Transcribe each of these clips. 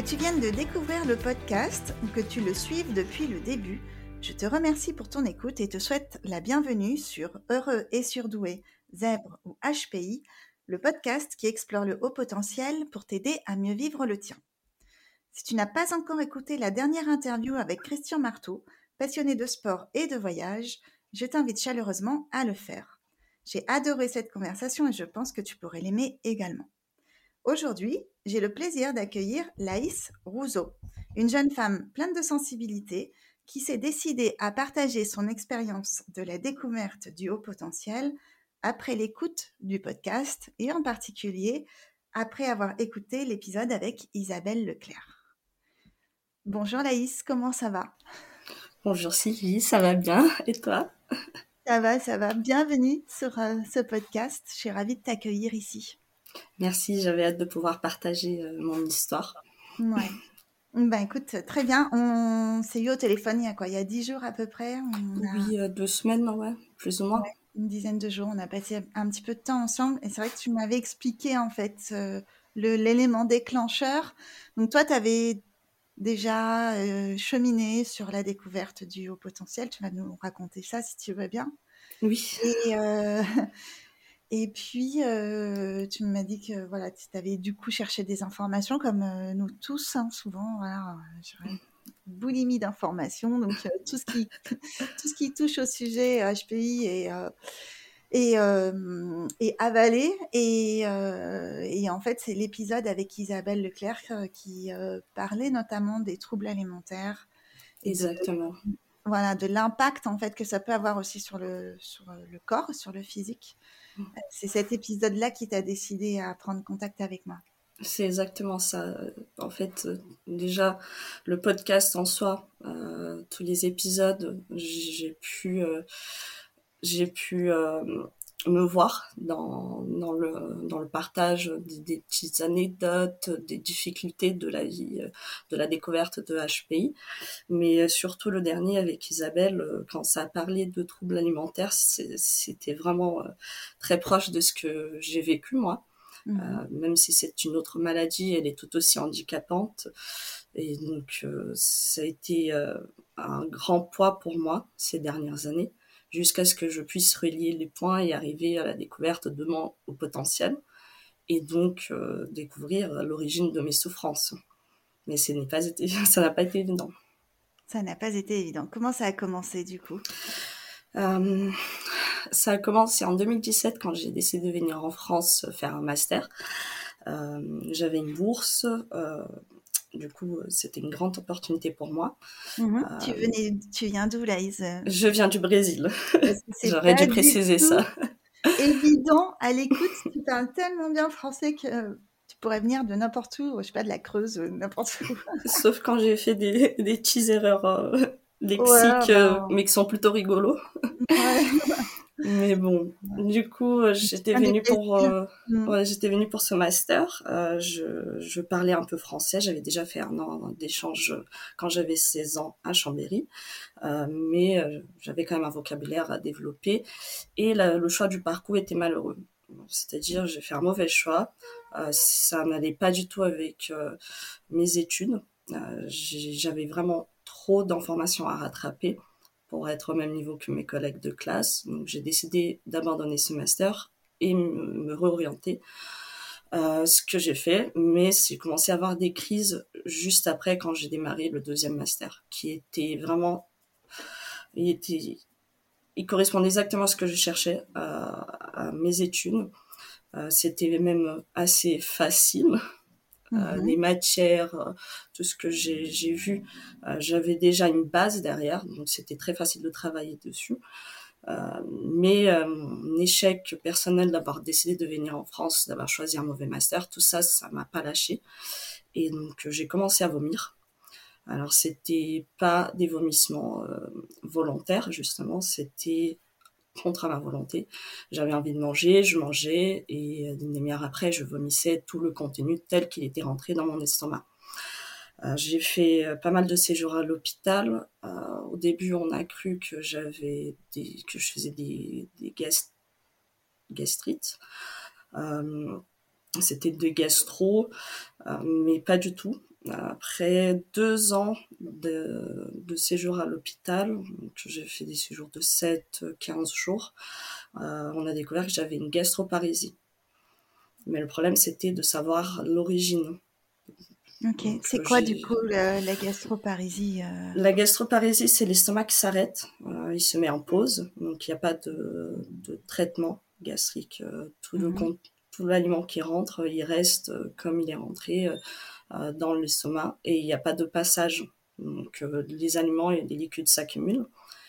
Que tu viennes de découvrir le podcast ou que tu le suives depuis le début, je te remercie pour ton écoute et te souhaite la bienvenue sur Heureux et surdoué, Zèbre ou HPI, le podcast qui explore le haut potentiel pour t'aider à mieux vivre le tien. Si tu n'as pas encore écouté la dernière interview avec Christian Marteau, passionné de sport et de voyage, je t'invite chaleureusement à le faire. J'ai adoré cette conversation et je pense que tu pourrais l'aimer également. Aujourd'hui, j'ai le plaisir d'accueillir Laïs Rousseau, une jeune femme pleine de sensibilité qui s'est décidée à partager son expérience de la découverte du haut potentiel après l'écoute du podcast et en particulier après avoir écouté l'épisode avec Isabelle Leclerc. Bonjour Laïs, comment ça va? Bonjour Sylvie, ça va bien? Et toi? Ça va, ça va. Bienvenue sur euh, ce podcast. Je suis ravie de t'accueillir ici. Merci, j'avais hâte de pouvoir partager euh, mon histoire. Ouais. Ben écoute, très bien. On s'est eu au téléphone il y a quoi? Il y a dix jours à peu près Oui, euh, deux semaines, ouais, plus ou moins. une dizaine de jours. On a passé un petit peu de temps ensemble. Et c'est vrai que tu m'avais expliqué en fait euh, l'élément déclencheur. Donc toi, tu avais déjà cheminé sur la découverte du haut potentiel. Tu vas nous raconter ça si tu veux bien. Oui. Et, Et puis, euh, tu m'as dit que voilà, tu avais du coup cherché des informations, comme euh, nous tous, hein, souvent, voilà, une boulimie d'informations. Donc, euh, tout, ce qui, tout ce qui touche au sujet HPI est, et, et avalé. Et, et, en fait, c'est l'épisode avec Isabelle Leclerc qui parlait notamment des troubles alimentaires. Exactement. Voilà, de l'impact en fait que ça peut avoir aussi sur le, sur le corps, sur le physique. C'est cet épisode-là qui t'a décidé à prendre contact avec moi. C'est exactement ça. En fait, déjà, le podcast en soi, euh, tous les épisodes, j'ai pu, euh, j'ai pu euh, me voir dans, dans, le, dans le partage des, petites anecdotes, des difficultés de la vie, de la découverte de HPI. Mais surtout le dernier avec Isabelle, quand ça a parlé de troubles alimentaires, c'était vraiment euh, très proche de ce que j'ai vécu moi. Mmh. Euh, même si c'est une autre maladie, elle est tout aussi handicapante. Et donc, euh, ça a été un grand poids pour moi ces dernières années jusqu'à ce que je puisse relier les points et arriver à la découverte de mon potentiel et donc euh, découvrir l'origine de mes souffrances. Mais ce n'est pas été, ça n'a pas été évident. Ça n'a pas été évident. Comment ça a commencé du coup? Euh, Ça a commencé en 2017 quand j'ai décidé de venir en France faire un master. Euh, j'avais une bourse du coup, euh, c'était une grande opportunité pour moi. Mhm. tu, euh, venais, tu viens d'où, Laïs Je viens du Brésil. J'aurais dû préciser ça. Évident, à l'écoute, tu parles tellement bien français que tu pourrais venir de n'importe où, je sais pas, de la Creuse, n'importe où. Sauf quand j'ai fait des, des petites erreurs euh, lexiques, bah, mais qui sont plutôt rigolos. Ouais. Mais bon, du coup, euh, j'étais venue pour, euh, mm. j'étais venue pour ce master. Euh, je, je parlais un peu français. J'avais déjà fait un an d'échange quand j'avais 16 ans à Chambéry, euh, mais euh, j'avais quand même un vocabulaire à développer. Et le choix du parcours était malheureux. C'est-à-dire, j'ai fait un mauvais choix. ça n'allait pas du tout avec mes études. j'avais vraiment trop d'informations à rattraper pour être au même niveau que mes collègues de classe. Donc j'ai décidé d'abandonner ce master et me réorienter. Euh, ce que j'ai fait, mais j'ai commencé à avoir des crises juste après quand j'ai démarré le deuxième master, qui était vraiment, il était, il correspondait exactement à ce que je cherchais à, à mes études. Euh, c'était même assez facile euh, mhm. les matières, euh, tout ce que j'ai vu. Euh, j'avais déjà une base derrière, donc c'était très facile de travailler dessus. mais mon échec personnel d'avoir décidé de venir en France, d'avoir choisi un mauvais master, tout ça, ça m'a pas lâché. Et donc j'ai commencé à vomir. Alors c'était pas des vomissements volontaires justement, c'était contre ma volonté. J'avais envie de manger, je mangeais et une euh, demi-heure après, je vomissais tout le contenu tel qu'il était rentré dans mon estomac. Euh, j'ai fait euh, pas mal de séjours à l'hôpital. au début, on a cru que j'avais que je faisais des, des gastrites. C'était de gastro, mais pas du tout. Après deux ans de, de séjour à l'hôpital, j'ai fait des séjours de 7-15 jours, euh, on a découvert que j'avais une gastroparésie. Mais le problème, c'était de savoir l'origine. Ok, c'est quoi du coup la, la gastroparésie euh? La gastroparésie, c'est l'estomac qui s'arrête, euh, il se met en pause, donc il n'y a pas de, de traitement gastrique. tout le mhm. tout l'aliment qui rentre, il reste comme il est rentré euh, dans l'estomac et il n'y a pas de passage. Donc euh, les aliments et les liquides s'accumulent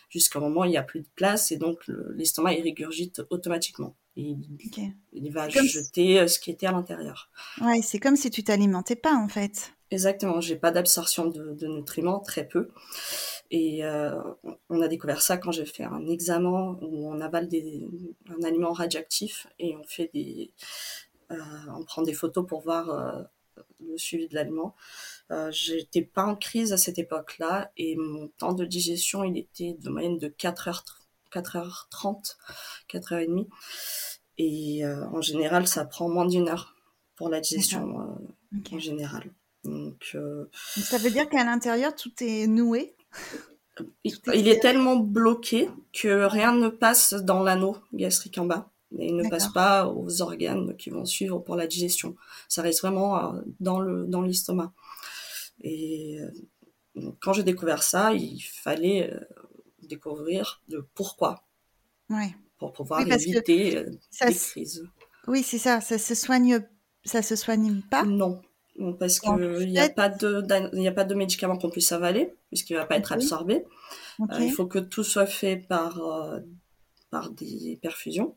jusqu'au moment où il n'y a plus de place et donc l'estomac il régurgite automatiquement. Il, il va jeter euh, ce qui était à l'intérieur. Ouais, c'est comme si tu t'alimentais pas en fait. Exactement, j'ai pas d'absorption de, nutriments, très peu. Et on a découvert ça quand j'ai fait un examen où on avale des, un aliment radioactif et on fait des, on prend des photos pour voir le suivi de l'aliment. Euh, j'étais pas en crise à cette époque-là et mon temps de digestion, il était de moyenne de 4 h 4h30, 4h30. Et euh, en général, ça prend moins d'une heure pour la digestion euh, en général. Donc, ça veut dire qu'à l'intérieur, tout est noué? Il, est tellement bloqué que rien ne passe dans l'anneau gastrique en bas et il ne passe pas aux organes qui vont suivre pour la digestion. Ça reste vraiment euh, dans le dans l'estomac. Et euh, quand j'ai découvert ça, il fallait euh, découvrir le pourquoi. Ouais. Pour pouvoir éviter des crises. Oui, c'est ça. Ça se soigne, ça se soigne pas. Non, parce qu'il n'y a pas de il a pas de médicament qu'on puisse avaler puisqu'il va pas être absorbé. il faut que tout soit fait par par des perfusions.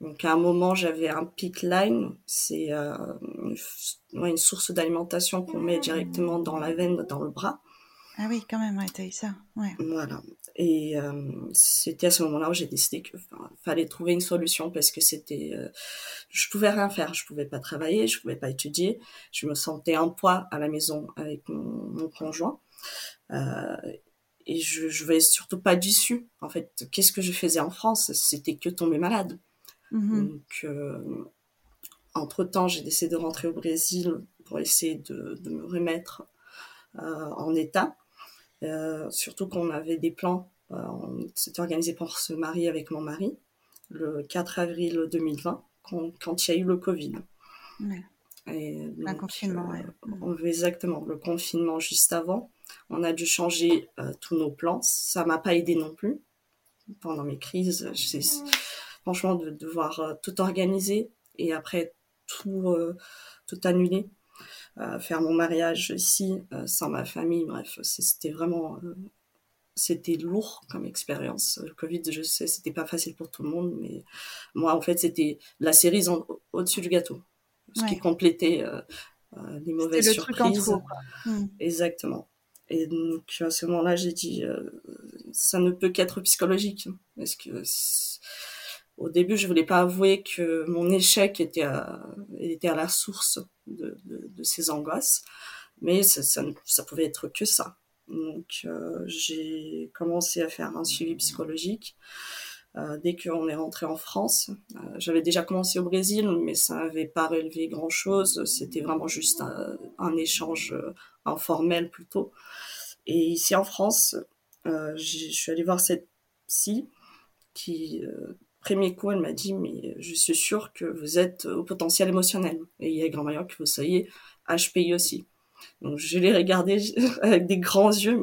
Donc à un moment, j'avais un pick line, c'est euh, une, source d'alimentation qu'on met directement dans la veine, dans le bras. Ah oui, quand même, ouais, t'as eu ça. Ouais. Voilà. Et euh, c'était à ce moment-là où j'ai décidé qu'il fallait trouver une solution parce que c'était, euh, je pouvais rien faire, je pouvais pas travailler, je pouvais pas étudier, je me sentais en poids à la maison avec mon, mon conjoint. Euh, et je, je voyais surtout pas d'issue. En fait, qu'est-ce que je faisais en France? C'était que tomber malade. Mmh Donc, euh, entre-temps, j'ai décidé de rentrer au Brésil pour essayer de, me remettre euh, en état. Euh, surtout qu'on avait des plans, on s'était organisé pour se marier avec mon mari le 4 avril 2020, quand, il y a eu le Covid. Ouais. Et confinement, ouais. on, exactement, le confinement juste avant. On a dû changer tous nos plans. Ça m'a pas aidé non plus pendant mes crises franchement, de devoir euh, tout organiser et après tout, euh, tout annuler. Euh, faire mon mariage ici sans ma famille, bref, c'était vraiment c'était lourd comme expérience. Le Covid, je sais, c'était pas facile pour tout le monde, mais moi, en fait, c'était la cerise au-dessus du gâteau, ce qui complétait les mauvaises surprises. Hmm. Exactement. Et donc, à ce moment-là, j'ai dit, ça ne peut qu'être psychologique, parce que au début, je voulais pas avouer que mon échec était à, était à la source de, ces angoisses, mais ça, ça, pouvait être que ça. Donc, euh, j'ai commencé à faire un suivi psychologique. Euh, dès qu'on est rentré en France, euh, j'avais déjà commencé au Brésil, mais ça n'avait pas relevé grand-chose. C'était vraiment juste un, un échange informel plutôt. Et ici en France, je suis allée voir cette psy qui premier coup, elle m'a dit, mais je suis sûre que vous êtes au potentiel émotionnel. Et il y a grand moyen que vous soyez HPI aussi. Donc je l'ai regardé avec des grands yeux.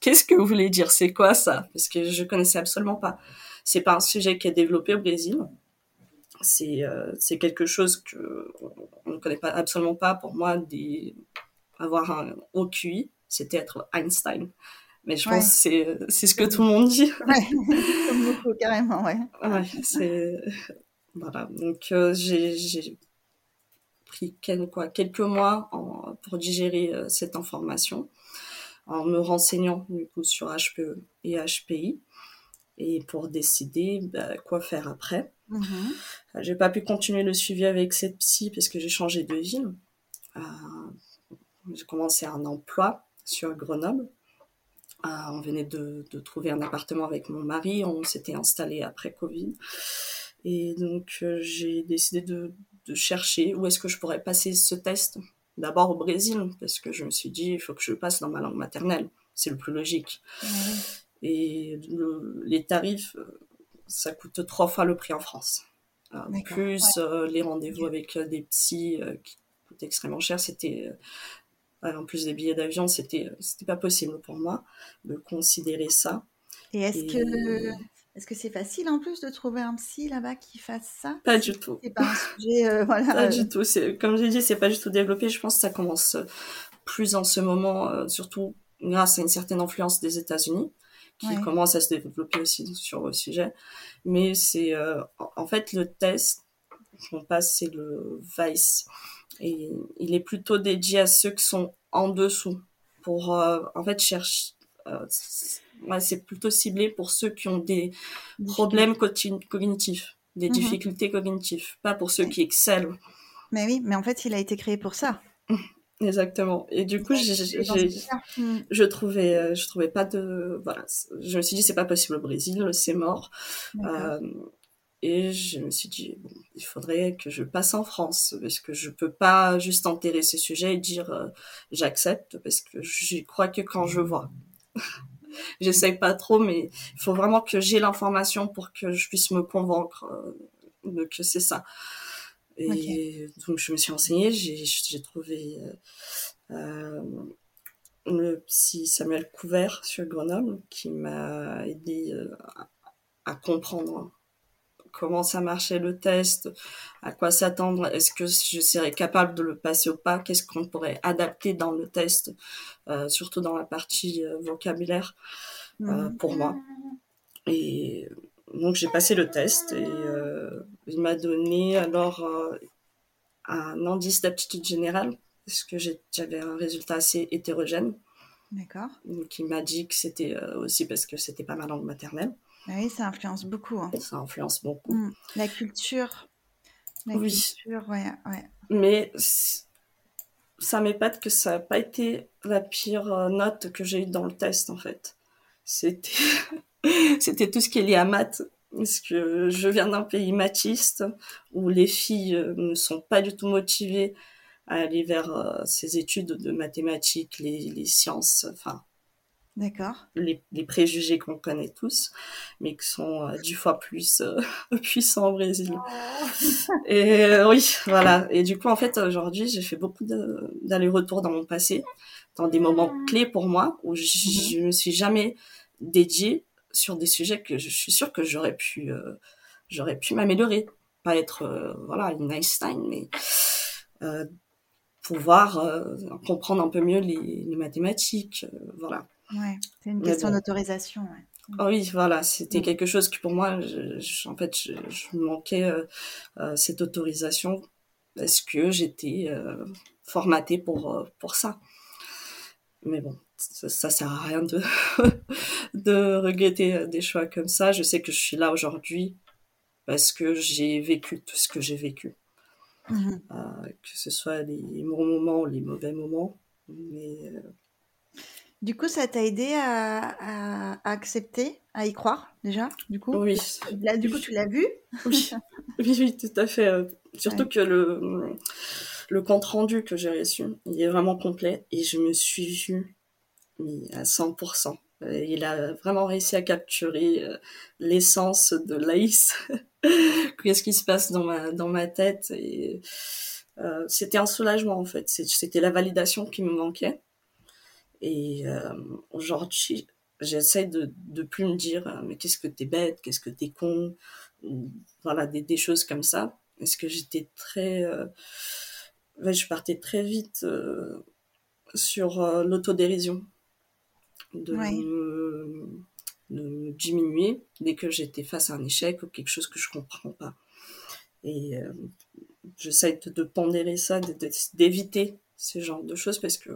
Qu'est-ce que vous voulez dire? C'est quoi ça? Parce que je connaissais absolument pas. C'est pas un sujet qui est développé au Brésil. C'est euh, quelque chose que on ne connaît pas absolument pas. Pour moi, avoir un haut QI, c'était être Einstein. Mais je pense que c'est, ce que tout le monde dit. Ouais, comme beaucoup, carrément, ouais. Ouais, c'est... Voilà, donc euh, j'ai, pris quelques, quoi, quelques mois en, pour digérer euh, cette information, en me renseignant du coup sur HPE et HPI, et pour décider bah, quoi faire après. Mm-hmm. J'ai pas pu continuer le suivi avec cette psy parce que j'ai changé de ville. Euh, j'ai commencé un emploi sur Grenoble on venait de, trouver un appartement avec mon mari, on s'était installé après Covid. Et donc euh, j'ai décidé de, chercher où est-ce que je pourrais passer ce test d'abord au Brésil, parce que je me suis dit, il faut que je passe dans ma langue maternelle. C'est le plus logique. Et les tarifs, ça coûte trois fois le prix en France. plus les rendez-vous avec des psys qui coûtent extrêmement cher, c'était en plus des billets d'avion, c'était c'était pas possible pour moi de considérer ça. Et est-ce que est-ce que c'est facile en plus de trouver un psy là-bas qui fasse ça? Pas du tout. C'est pas un sujet, euh, voilà. Pas du tout. C'est comme j'ai dit, c'est pas du tout développé. Je pense que ça commence plus en ce moment, euh, surtout grâce à une certaine influence des États-Unis qui commence à se développer aussi sur le sujet. Mais c'est euh, en fait le test qu'on passe, c'est le Vice et il est plutôt dédié à ceux qui sont en dessous pour en fait chercher c'est plutôt ciblé pour ceux qui ont des problèmes cognitifs, des mhm. difficultés cognitives, pas pour ceux qui excellent. Mais oui, mais en fait, il a été créé pour ça. Exactement. Et du coup, mm. je trouvais, euh, je trouvais pas de, voilà, je me suis dit c'est pas possible au Brésil, c'est mort. Euh, et je me suis dit bon, il faudrait que je passe en France parce que je peux pas juste enterrer ce sujet et dire euh, j'accepte parce que je crois que quand je vois. j'essaye pas trop, mais il faut vraiment que j'ai l'information pour que je puisse me convaincre euh, que c'est ça. Et donc je me suis renseignée, j'ai trouvé euh, euh, le psy Samuel Couvert sur Grenoble qui m'a aidé à comprendre comment ça marchait le test, à quoi s'attendre, est-ce que je serais capable de le passer ou pas, qu'est-ce qu'on pourrait adapter dans le test, euh, surtout dans la partie euh, vocabulaire euh, mhm. pour moi. Et donc j'ai passé le test et il m'a donné alors un indice d'aptitude générale parce que j'avais un résultat assez hétérogène. D'accord. Donc il m'a dit que c'était aussi parce que c'était pas ma langue maternelle. Ah oui, ça influence beaucoup. Hein. Ça influence beaucoup. Mm. La culture. La oui. culture, ouais, ouais. Mais ça m'épate que ça n'a pas été la pire euh, note que j'ai eue dans le test, en fait. C'était, c'était tout ce qui est lié à maths. Parce que je viens d'un pays mathiste où les filles euh, ne sont pas du tout motivées à aller vers euh, ces études de mathématiques, les, les sciences, enfin, D'accord. Les, préjugés qu'on connaît tous, mais qui sont euh, dix fois plus euh, puissants au Brésil. Oh. Et euh, oui, voilà. Et du coup, en fait, aujourd'hui, j'ai fait beaucoup d'allers-retours dans mon passé, dans des moments ah. clés pour moi, où je, ne me suis jamais dédiée sur des sujets que je suis sûre que j'aurais pu, j'aurais pu m'améliorer. Pas être, voilà, une Einstein, mais pouvoir comprendre un peu mieux les, les mathématiques, voilà. Ouais, c'est une question d'autorisation. Oh oui, voilà, c'était quelque chose qui pour moi, en fait, je, manquais euh, euh, cette autorisation parce que j'étais euh, formatée pour, pour ça. Mais bon, ça, ça sert à rien de, de regretter des choix comme ça. Je sais que je suis là aujourd'hui parce que j'ai vécu tout ce que j'ai vécu. Mm-hmm. que ce soit les bons moments ou les mauvais moments. Mais du coup, ça t'a aidé à, accepter, à y croire déjà, du coup? Oui. Là, du coup, tu l'as vu? Oui. oui, tout à fait. Euh, surtout que le, le compte rendu que j'ai reçu, il est vraiment complet et je me suis vue à 100%. Euh, il a vraiment réussi à capturer euh, l'essence de Laïs. Qu'est-ce qui se passe dans ma, dans ma tête et c'était un soulagement en fait. C'était la validation qui me manquait et euh, aujourd'hui, j'essaie de, de plus me dire, euh, mais qu'est-ce que t'es bête, qu'est-ce que t'es con, voilà, des, des, choses comme ça. Parce que j'étais très, euh, je partais très vite sur l'autodérision, de, me, de me diminuer dès que j'étais face à un échec ou quelque chose que je comprends pas. Et j'essaie de, de pondérer ça, d'éviter ce genre de choses parce que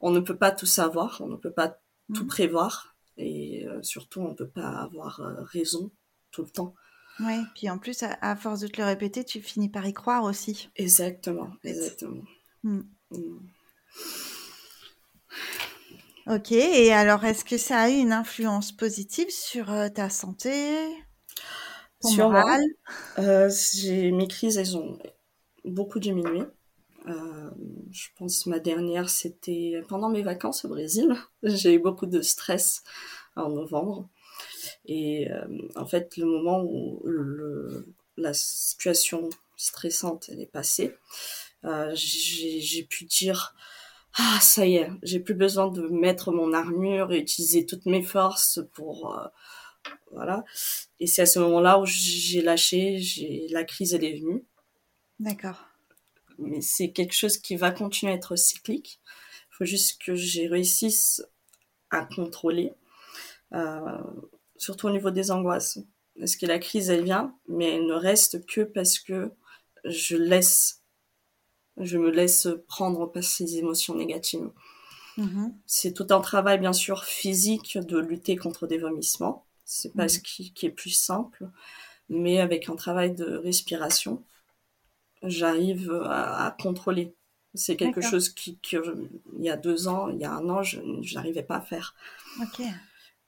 on, ne peut pas tout savoir, on ne peut pas tout mm. prévoir et euh, surtout on ne peut pas avoir euh, raison tout le temps. Oui, puis en plus, à, force de te le répéter, tu finis par y croire aussi. Exactement, exactement. Mm. Mm. Ok, et alors est-ce que ça a eu une influence positive sur euh, ta santé? Sur moral? Moi, mes crises, elles ont beaucoup diminué. Euh, je pense ma dernière, c'était pendant mes vacances au Brésil. J'ai eu beaucoup de stress en novembre. Et euh, en fait, le moment où la situation stressante elle est passée, euh, j'ai pu dire ah ça y est, j'ai plus besoin de mettre mon armure et utiliser toutes mes forces pour voilà. Et c'est à ce moment-là où j'ai lâché, la crise elle est venue. D'accord. Mais c'est quelque chose qui va continuer à être cyclique. Il faut juste que j'ai réussisse à contrôler, euh, surtout au niveau des angoisses. Parce que la crise elle vient, mais elle ne reste que parce que je laisse, je me laisse prendre par ces émotions négatives. Mm-hmm. C'est tout un travail, bien sûr, physique de lutter contre des vomissements. C'est pas ce qui, est plus simple, mais avec un travail de respiration, j'arrive à, contrôler. C'est quelque chose qui, il y a deux ans, il y a un an, je n'arrivais pas à faire.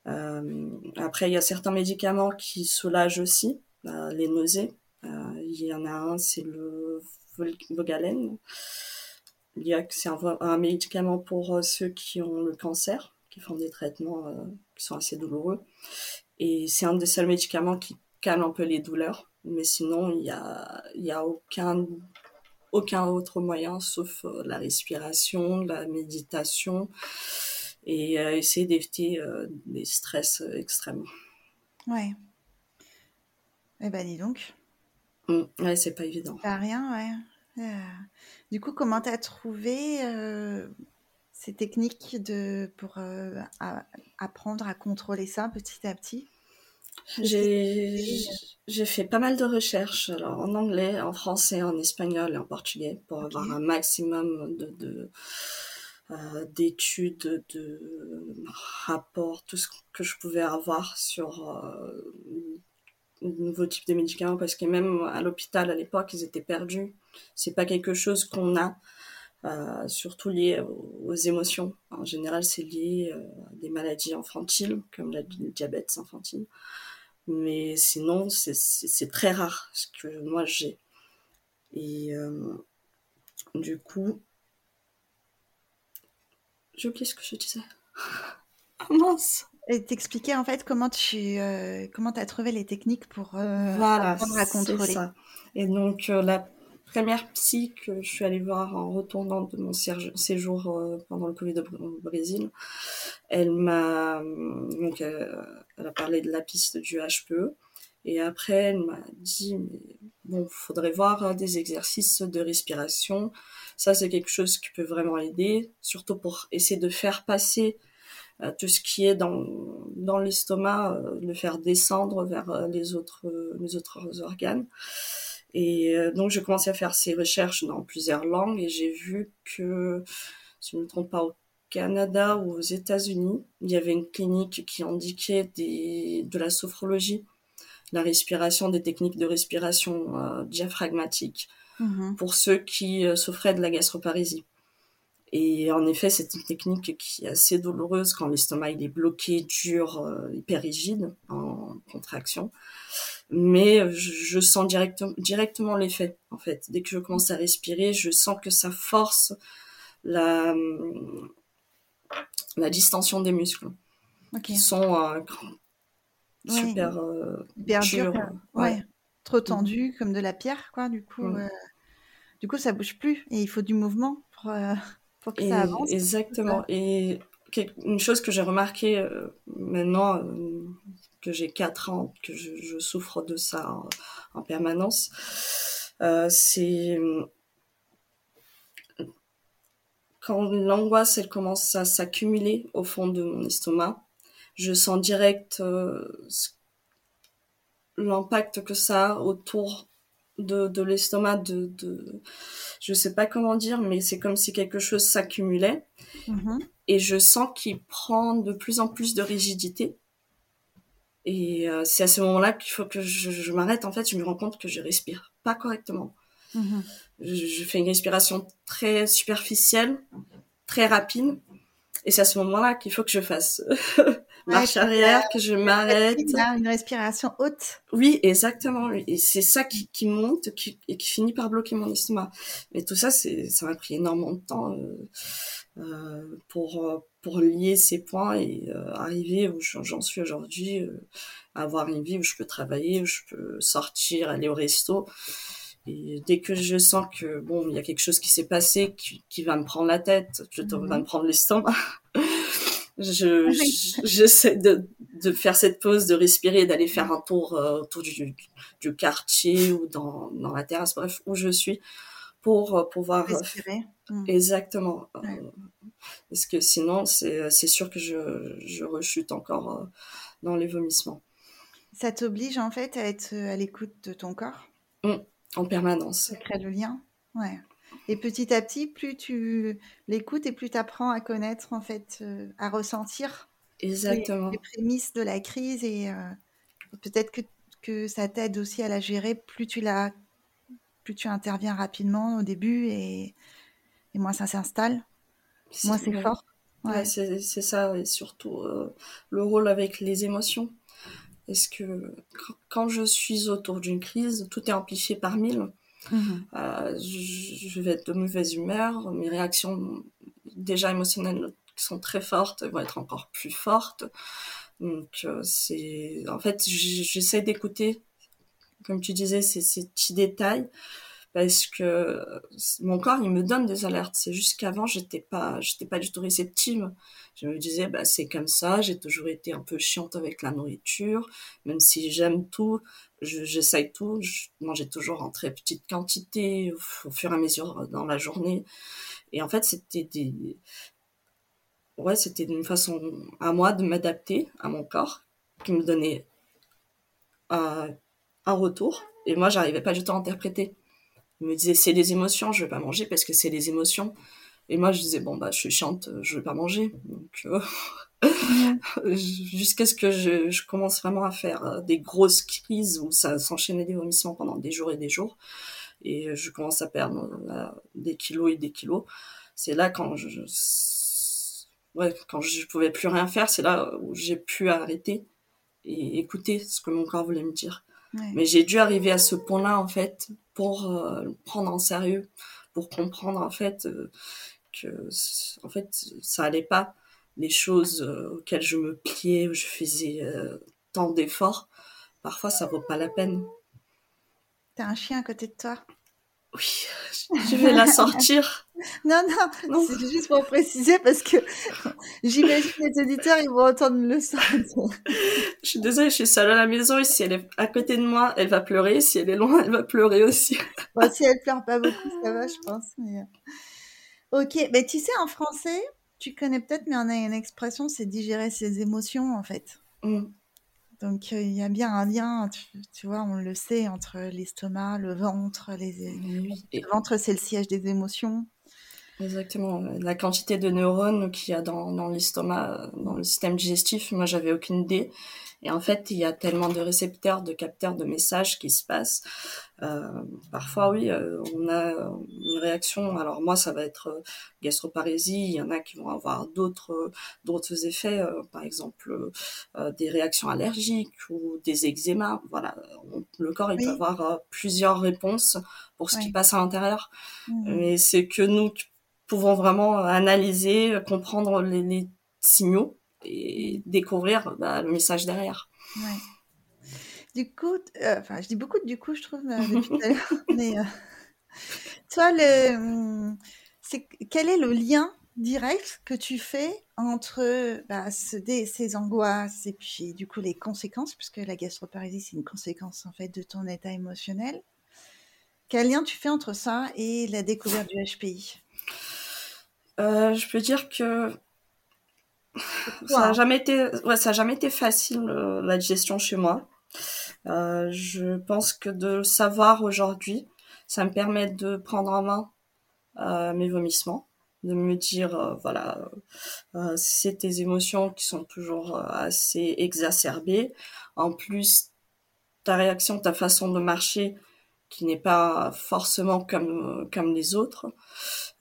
Euh, après, il y a certains médicaments qui soulagent aussi euh, les nausées. Euh, il y en a un, c'est le Vogalen. C'est un, un, médicament pour ceux qui ont le cancer, qui font des traitements qui sont assez douloureux. Et c'est un des seuls médicaments qui calme un peu les douleurs. Mais sinon, il n'y a, y a aucun, aucun autre moyen sauf la respiration, la méditation et essayer d'éviter des stress extrêmes. Ouais. Eh ben, dis donc. Mmh. ouais, c'est pas évident. Pas rien, ouais. Euh, du coup, comment tu as trouvé euh, ces techniques de, pour euh, apprendre à contrôler ça petit à petit? J'ai fait pas mal de recherches alors, en anglais, en français, en espagnol et en portugais pour avoir un maximum de, de d'études, de rapports, tout ce que je pouvais avoir sur nouveau type de médicaments parce que même à l'hôpital à l'époque ils étaient perdus. C'est pas quelque chose qu'on a euh, surtout lié aux, émotions. En général c'est lié euh, à des maladies infantiles comme la, le diabète infantile mais sinon c'est très rare ce que moi j'ai et euh, du coup j'ai oublié ce que je disais mince et t'expliquer en fait comment tu euh, comment as trouvé les techniques pour euh, apprendre à contrôler. Ça. Et donc euh, la première psy que je suis allée voir en retournant de mon séjour euh, pendant le Covid au Brésil, elle m'a donc elle a parlé de la piste du HPE et après elle m'a dit mais bon faudrait voir des exercices de respiration. Ça c'est quelque chose qui peut vraiment aider, surtout pour essayer de faire passer euh, tout ce qui est dans, dans l'estomac, euh, le faire descendre vers euh, les autres, les autres organes. Et donc, j'ai commencé à faire ces recherches dans plusieurs langues et j'ai vu que, si je ne me trompe pas, au Canada ou aux États-Unis, il y avait une clinique qui indiquait des, de la sophrologie, la respiration, des techniques de respiration diaphragmatique mmh pour ceux qui souffraient de la gastroparésie. Et en effet, c'est une technique qui est assez douloureuse quand l'estomac il est bloqué, dur, euh, hyper rigide, en contraction. Mais je, sens direct, directement l'effet, en fait. Dès que je commence à respirer, je sens que ça force la, la distension des muscles, qui sont euh, super, euh, durs. Ouais. Trop tendus, comme de la pierre, quoi. Du coup, mm. du coup, ça bouge plus et il faut du mouvement pour Exactement. Et une chose que j'ai remarqué euh, maintenant euh, que j'ai 4 ans, que je, souffre de ça en, permanence, euh, c'est quand l'angoisse elle commence à s'accumuler au fond de mon estomac, je sens direct l'impact que ça a autour de, de l'estomac, de, de, je sais pas comment dire, mais c'est comme si quelque chose s'accumulait. Mm-hmm. Et je sens qu'il prend de plus en plus de rigidité. Et euh, c'est à ce moment-là qu'il faut que je, m'arrête. En fait, je me rends compte que je respire pas correctement. Mm-hmm. je, fais une respiration très superficielle, très rapide. Et c'est à ce moment-là qu'il faut que je fasse marche arrière, que je m'arrête. Une respiration haute. Oui, exactement. Et c'est ça qui, qui monte qui, et qui finit par bloquer mon estomac. Mais tout ça, c'est, ça m'a pris énormément de temps euh, euh, pour pour lier ces points et euh, arriver où j'en suis aujourd'hui, euh, avoir une vie où je peux travailler, où je peux sortir, aller au resto. Et dès que je sens que bon, il y a quelque chose qui s'est passé, qui, qui, va me prendre la tête, qui va me prendre l'estomac, je, j'essaie de, de faire cette pause, de respirer, d'aller faire un tour euh, autour du, du quartier ou dans, dans la terrasse, bref, où je suis, pour euh, pouvoir respirer. Mmh. Exactement. Parce que sinon, c'est, c'est sûr que je, je rechute encore dans les vomissements. Ça t'oblige en fait à être à l'écoute de ton corps? Mmh en permanence. Ça crée le lien. Ouais. Et petit à petit, plus tu l'écoutes et plus tu apprends à connaître, en fait, euh, à ressentir Exactement. Les, prémices de la crise et euh, peut-être que, que ça t'aide aussi à la gérer. Plus tu la, plus tu interviens rapidement au début et, et moins ça s'installe, moins c'est fort. Ouais, c'est ça, et surtout euh, le rôle avec les émotions. Est-ce que quand je suis autour d'une crise, tout est amplifié par mille. Mhm. Euh, je, vais être de mauvaise humeur, mes réactions déjà émotionnelles qui sont très fortes vont être encore plus fortes. Donc euh, c'est, en fait, j'essaie d'écouter, comme tu disais, ces, ces petits détails parce que mon corps il me donne des alertes. C'est juste qu'avant j'étais pas j'étais pas du tout réceptive. Je me disais bah c'est comme ça. J'ai toujours été un peu chiante avec la nourriture. Même si j'aime tout j'essaye tout. Je mangeais toujours en très petite quantité au, fur et à mesure dans la journée. Et en fait c'était des ouais c'était une façon à moi de m'adapter à mon corps qui me donnait euh, un retour. Et moi j'arrivais pas du tout à interpréter il me disait c'est les émotions, je vais pas manger parce que c'est les émotions. Et moi je disais bon bah je suis chiante, je vais pas manger. Donc euh, jusqu'à ce que je, je, commence vraiment à faire euh, des grosses crises où ça s'enchaînait des vomissements pendant des jours et des jours et je commence à perdre euh, des kilos et des kilos. C'est là quand je, ouais quand je pouvais plus rien faire, c'est là où j'ai pu arrêter et écouter ce que mon corps voulait me dire. Mais j'ai dû arriver à ce point-là, en fait, pour euh, prendre en sérieux, pour comprendre, en fait, euh, que, en fait, ça allait pas. Les choses euh, auxquelles je me pliais, où je faisais tant d'efforts, parfois, ça vaut pas la peine. T'as un chien à côté de toi? Oui, je vais la sortir. non, non, c'est juste pour préciser parce que j'imagine les éditeurs, ils vont entendre le son. je suis désolée, je suis seule à la maison et si elle est à côté de moi, elle va pleurer. Si elle est loin, elle va pleurer aussi. si elle pleure pas beaucoup, ça va, je pense. Euh. Ok, mais tu sais, en français, tu connais peut-être, mais on a une expression, c'est digérer ses émotions, en fait. Mm. Donc il y a bien un lien, tu, vois, on le sait, entre l'estomac, le ventre. Les, Le ventre, c'est le siège des émotions. Exactement. La quantité de neurones qu'il y a dans, dans l'estomac, dans le système digestif, moi, j'avais aucune idée. Et en fait, il y a tellement de récepteurs, de capteurs de messages qui se passent. Euh, parfois, oui, euh, on a une réaction. Alors moi, ça va être euh, gastroparésie. Il y en a qui vont avoir d'autres d'autres effets, par exemple des réactions allergiques ou des eczémas. Voilà, le corps il peut avoir plusieurs réponses pour ce qui passe à l'intérieur. Mmh. Mais c'est que nous pouvons vraiment analyser, comprendre les, les signaux et découvrir bah, le message derrière. Ouais. Du coup, euh, enfin, je dis beaucoup du coup, je trouve, euh, depuis tout à l'heure. Mais euh, toi, le, hum, c'est, quel est le lien direct que tu fais entre bah, ces angoisses et puis du coup les conséquences, puisque la gastroparésie c'est une conséquence en fait de ton état émotionnel? Quel lien tu fais entre ça et la découverte du HPI Je peux dire que ça n'a jamais été, ouais, ça a jamais été facile euh, la digestion chez moi. Euh, je pense que de savoir aujourd'hui, ça me permet de prendre en main euh, mes vomissements, de me dire euh, voilà, euh, c'est tes émotions qui sont toujours assez exacerbées. En plus, ta réaction, ta façon de marcher qui n'est pas forcément comme comme les autres.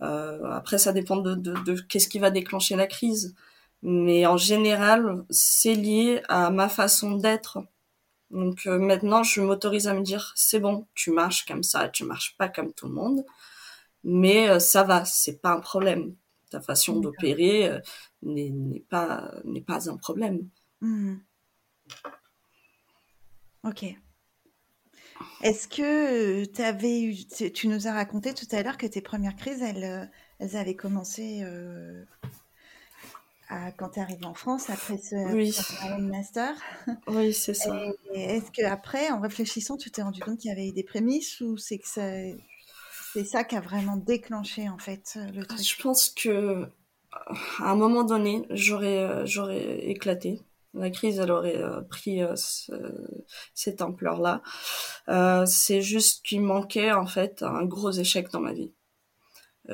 Euh, après, ça dépend de, de, de qu'est-ce qui va déclencher la crise. Mais en général, c'est lié à ma façon d'être. Donc euh, maintenant, je m'autorise à me dire, c'est bon, tu marches comme ça, tu marches pas comme tout le monde, mais euh, ça va, c'est pas un problème. Ta façon d'opérer euh, n'est pas n'est pas un problème. Mmh. Ok. Est-ce que tu avais eu, tu nous as raconté tout à l'heure que tes premières crises, elles, elles avaient commencé quand tu es arrivé en France après ce, oui. master? Oui, c'est ça. Est-ce qu'après, en réfléchissant, tu t'es rendu compte qu'il y avait eu des prémices ou c'est que c'est ça qui a vraiment déclenché en fait le truc? Je pense que à un moment donné, j'aurais euh, j'aurais éclaté. La crise, elle aurait euh, pris euh, cette ampleur-là. c'est juste qu'il manquait en fait un gros échec dans ma vie.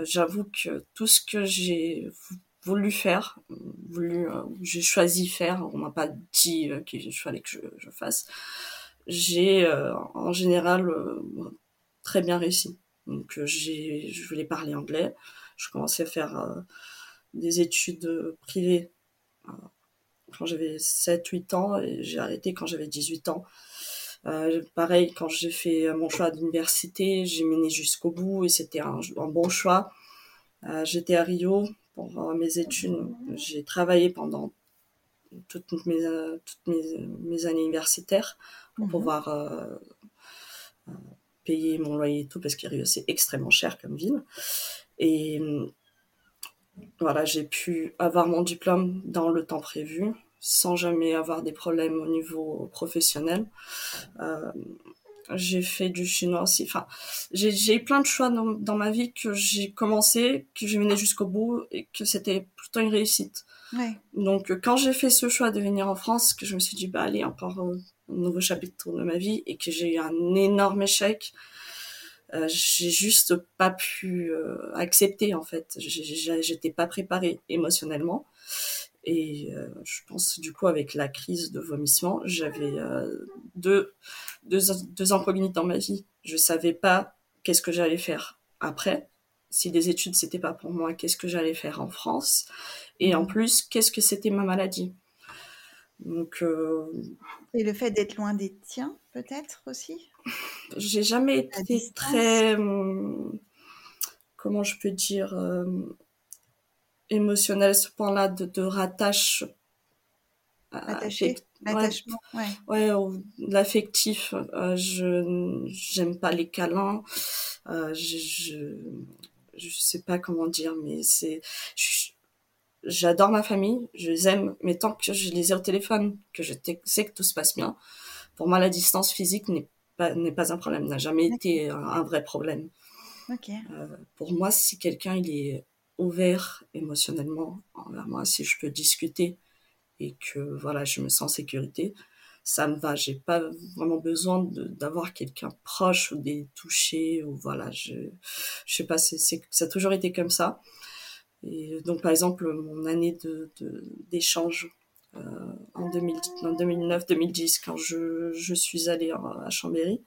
J'avoue que tout ce que j'ai voulu faire, voulu, euh, j'ai choisi faire. On m'a pas dit euh, qu'il fallait que je, je fasse. J'ai euh, en général très bien réussi. Donc j'ai, je voulais parler anglais. Je commençais à faire des études privées quand j'avais 7-8 ans et j'ai arrêté quand j'avais 18 ans. Euh, pareil, quand j'ai fait mon choix d'université, j'ai mené jusqu'au bout et c'était un, un, bon choix. Euh, j'étais à Rio, pour mes études. J'ai travaillé pendant toutes mes, toutes mes, mes années universitaires pour mhm. pouvoir euh, euh, payer mon loyer et tout, parce que c'est extrêmement cher comme ville. Et voilà, j'ai pu avoir mon diplôme dans le temps prévu, sans jamais avoir des problèmes au niveau professionnel. Euh, j'ai fait du chinois aussi. Enfin, j'ai eu plein de choix dans, dans ma vie que j'ai commencé, que j'ai mené jusqu'au bout et que c'était plutôt une réussite. Ouais. Donc, quand j'ai fait ce choix de venir en France, que je me suis dit, bah allez, encore un, nouveau chapitre de ma vie et que j'ai eu un énorme échec, euh, j'ai juste pas pu euh, accepter en fait. J'étais pas préparée émotionnellement. Et euh, je pense du coup avec la crise de vomissement, j'avais euh, deux, deux, deux dans ma vie. Je savais pas qu'est-ce que j'allais faire après. Si des études c'était pas pour moi, qu'est-ce que j'allais faire en France? Et en mmh. plus, qu'est-ce que c'était ma maladie? Donc. Euh, Et le fait d'être loin des tiens, peut-être aussi? J'ai jamais été très. Hum, comment je peux dire émotionnel, ce point-là de, de rattache. Attaché, l'attachement, ouais. Ouais, l'affectif. Euh, je j'aime pas les câlins. Euh, je, je, je sais pas comment dire, mais c'est j'adore ma famille, je les aime, mais tant que je les ai au téléphone, que je sais que tout se passe bien, pour moi la distance physique n'est pas n'est pas un problème, n'a jamais été un, vrai problème. Okay. Euh, pour moi, si quelqu'un il est ouvert émotionnellement envers moi, si je peux discuter et que voilà, je me sens en sécurité, ça me va. J'ai pas vraiment besoin d'avoir quelqu'un proche ou des toucher ou voilà, je je sais pas, c'est ça a toujours été comme ça. Et donc par exemple mon année d'échange euh, en, 2009-2010 quand je, suis allée à Chambéry,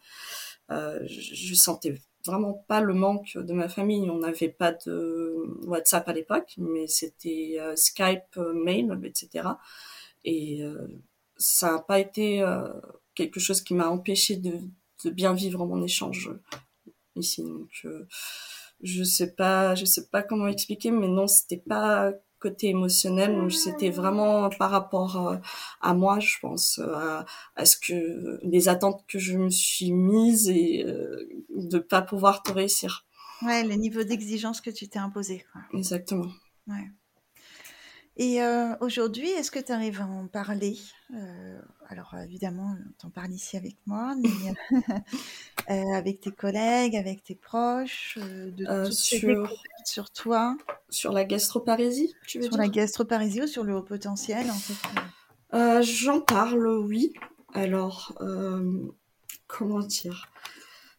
euh, je sentais vraiment pas le manque de ma famille. On n'avait pas de WhatsApp à l'époque, mais c'était euh, Skype, euh, mail, etc. Et ça n'a pas été quelque chose qui m'a empêché de, de, bien vivre mon échange ici. Donc, je sais pas, je sais pas comment expliquer, mais non, c'était pas côté émotionnel. C'était vraiment par rapport euh, à moi, je pense, euh, à, ce que les attentes que je me suis mises et euh, de pas pouvoir te réussir. Ouais, le niveau d'exigence que tu t'es imposé. Exactement. Ouais. Et aujourd'hui, est-ce que tu arrives à en parler? Alors évidemment, tu en parles ici avec moi, mais avec tes collègues, avec tes proches, de sur... sur toi? Sur la gastroparésie, tu veux Sur la gastroparésie ou sur le haut potentiel en fait? J'en parle, oui. Alors, comment dire?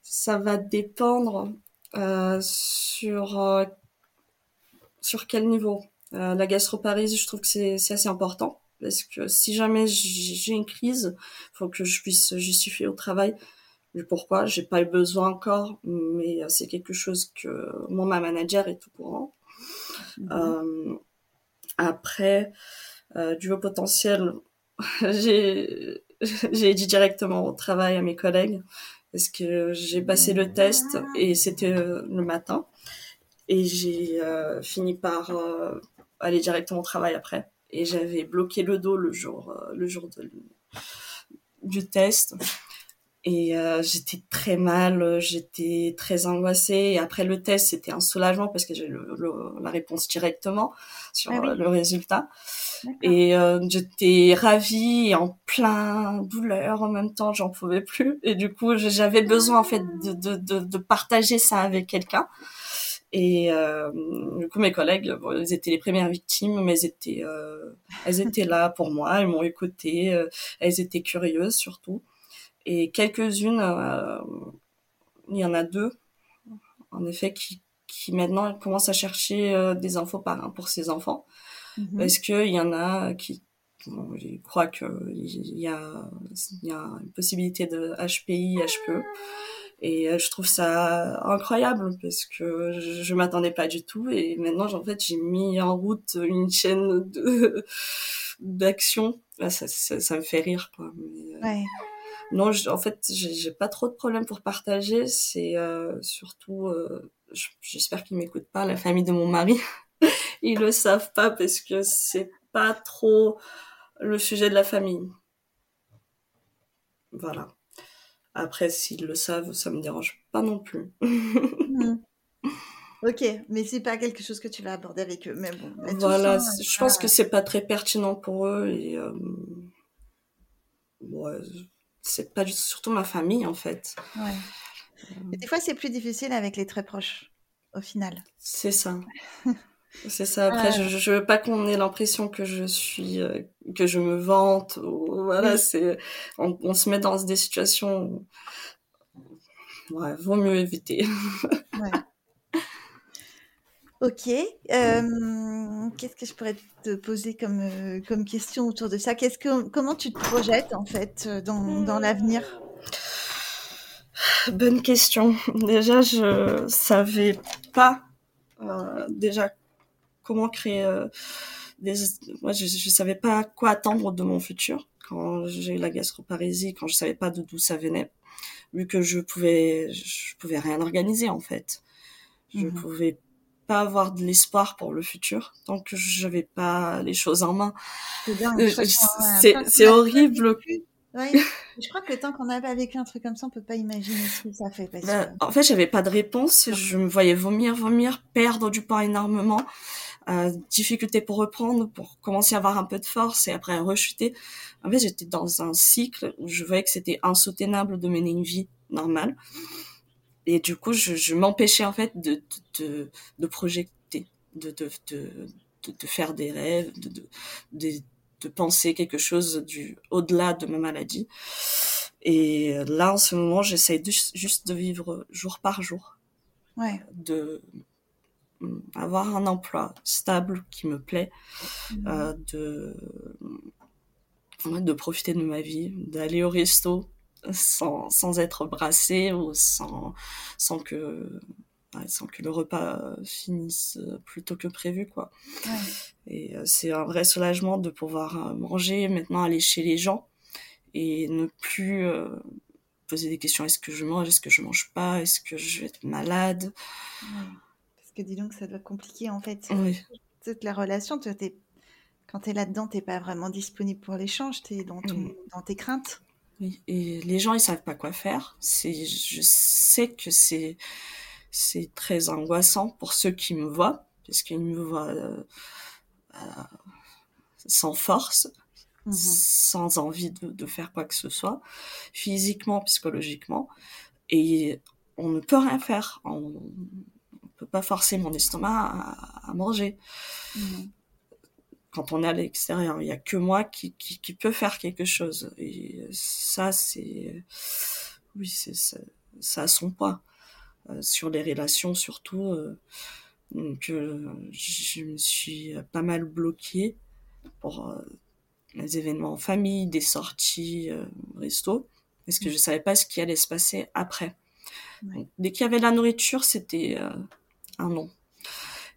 Ça va dépendre sur, sur quel niveau euh, la gastroparésie, je trouve que c'est assez important parce que si jamais j'ai une crise, faut que je puisse justifier au travail pourquoi, j'ai pas eu besoin encore, mais c'est quelque chose que mon ma manager est au courant. Mmh. après, du haut potentiel, j'ai j'ai dit directement au travail à mes collègues parce que j'ai passé le test et c'était le matin et j'ai fini par aller directement au travail après et j'avais bloqué le dos le jour le jour de, du test et euh, j'étais très mal, j'étais très angoissée. Et après le test, c'était un soulagement parce que j'ai la réponse directement sur ah le résultat. Et euh, j'étais ravie et en plein douleur en même temps, j'en pouvais plus. Et du coup, j'avais besoin en fait de, de, de, de partager ça avec quelqu'un. Et euh, du coup, mes collègues, bon, ils étaient les premières victimes, mais elles étaient, euh, elles étaient là pour moi, elles m'ont écouté, euh, elles étaient curieuses surtout et quelques-unes, euh, il y en a deux, en effet, qui, qui maintenant commencent à chercher euh, des infos par, pour ses enfants. Mm-hmm. Parce qu'il y en a qui, je crois qu'il y a, y a une possibilité de HPI, HPE. Et euh, je trouve ça incroyable parce que je, je m'attendais pas du tout. Et maintenant, en fait, j'ai mis en route une chaîne de d'action. Ça, ça, ça, me fait rire, quoi. ouais non, en fait, j'ai pas trop de problèmes pour partager. C'est euh, surtout, euh, j'espère qu'ils m'écoutent pas, la famille de mon mari. Ils le savent pas parce que c'est pas trop le sujet de la famille. Voilà. Après, s'ils le savent, ça me dérange pas non plus. Mmh. Ok, mais c'est pas quelque chose que tu vas aborder avec eux. Mais bon. voilà, je pense que c'est pas très pertinent pour eux et euh, ouais, c'est pas surtout ma famille en fait. Ouais. des fois, c'est plus difficile avec les très proches, au final. C'est ça. c'est ça. Après, je, je veux pas qu'on ait l'impression que je suis, euh, que je me vante. Ou, voilà, c'est, on, on, se met dans des situations. Ouais, vaut mieux éviter. ouais. Ok. Euh, qu'est-ce que je pourrais te poser comme, euh, comme question autour de ça? Qu'est-ce que, Comment tu te projettes en fait dans, dans l'avenir? Bonne question. Déjà, je savais pas déjà comment créer des. Moi, je, je savais pas quoi attendre de mon futur quand j'ai eu la gastroparésie, quand je savais pas d'où ça venait, vu que je pouvais, je pouvais rien organiser en fait. Je mmh pouvais pas avoir de l'espoir pour le futur tant que j'avais pas les choses en main. C'est euh, horrible. je crois que tant qu'on n'a pas vécu un truc comme ça, on peut pas imaginer ce que ça fait. Bah, en fait, j'avais pas de réponse. Je me voyais vomir, vomir, perdre du poids énormément, euh, difficulté pour reprendre, pour commencer à avoir un peu de force et après rechuter. En fait, j'étais dans un cycle où je voyais que c'était insoutenable de mener une vie normale et du coup je, je m'empêchais en fait de de, de projeter de, de de, de, faire des rêves de, de, de, penser quelque chose du au-delà de ma maladie et là en ce moment j'essaye juste de vivre jour par jour ouais. de avoir un emploi stable qui me plaît mmh. euh, de de profiter de ma vie d'aller au resto sans, sans être brassé ou sans, sans que sans que le repas finisse plus tôt que prévu quoi ouais. et euh, c'est un vrai soulagement de pouvoir euh, manger maintenant aller chez les gens et ne plus euh, poser des questions est-ce que je mange? Est-ce que je mange pas? Est-ce que je vais être malade? Ouais. Que dis donc ça doit être compliqué en fait oui. toute la relation tu es quand tu es là-dedans, tu pas vraiment disponible pour l'échange, tu es dans, ton, mmh. dans tes craintes. Et les gens, ils savent pas quoi faire. C'est, je sais que c'est, c'est très angoissant pour ceux qui me voient, parce qu'ils me voient euh, euh, sans force, mmh. sans envie de, de, faire quoi que ce soit, physiquement, psychologiquement, et on ne peut rien faire. On, on peut pas forcer mon estomac à, à manger. Mmh quand on est à l'extérieur. Il n'y a que moi qui, qui, qui, peut faire quelque chose. Et ça, c'est, oui, c'est, ça, a son poids. Euh, sur les relations, surtout. Euh, donc, euh, je me suis pas mal bloquée pour les événements en famille, des sorties, resto. parce que je savais pas ce qui allait se passer après. dès qu'il y avait la nourriture, c'était un non.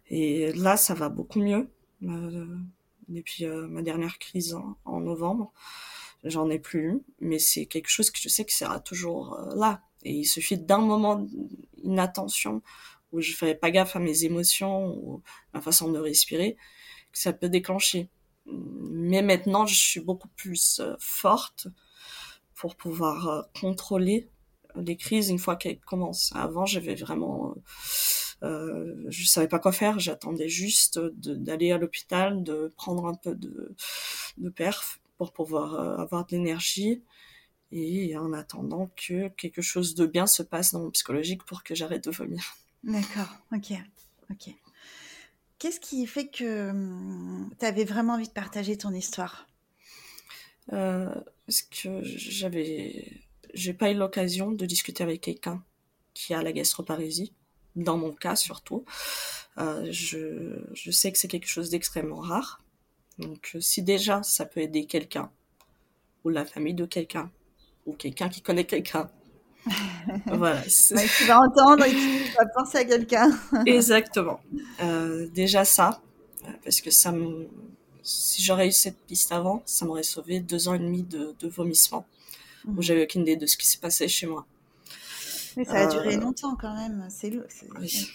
Et là, ça va beaucoup mieux. Euh, depuis euh, ma dernière crise en, novembre, j'en ai plus eu, mais c'est quelque chose que je sais que sera toujours là. Et il suffit d'un moment d'inattention où je fais pas gaffe à mes émotions ou ma façon de respirer, que ça peut déclencher. Mais maintenant, je suis beaucoup plus forte pour pouvoir euh, contrôler les crises une fois qu'elles commencent. Avant, j'avais vraiment, euh, je savais pas quoi faire. J'attendais juste d'aller à l'hôpital, de prendre un peu de, de perf pour pouvoir euh, avoir de l'énergie et en attendant que quelque chose de bien se passe dans mon psychologique pour que j'arrête de vomir. D'accord, ok, ok. Qu'est-ce qui fait que hum, tu avais vraiment envie de partager ton histoire? Euh, parce que j'avais, j'ai pas eu l'occasion de discuter avec quelqu'un qui a la gastroparésie, dans mon cas surtout. Euh, je, je sais que c'est quelque chose d'extrêmement rare. Donc si déjà ça peut aider quelqu'un, ou la famille de quelqu'un, ou quelqu'un qui connaît quelqu'un, voilà. tu vas entendre et tu vas penser à quelqu'un. Exactement. Euh, déjà ça, parce que ça me, si j'aurais eu cette piste avant, ça m'aurait sauvé deux ans et demi de, de vomissement, où mhm. j'avais aucune idée de ce qui s'est passé chez moi. Mais ça a duré euh, longtemps quand même, c'est lourd. Oui.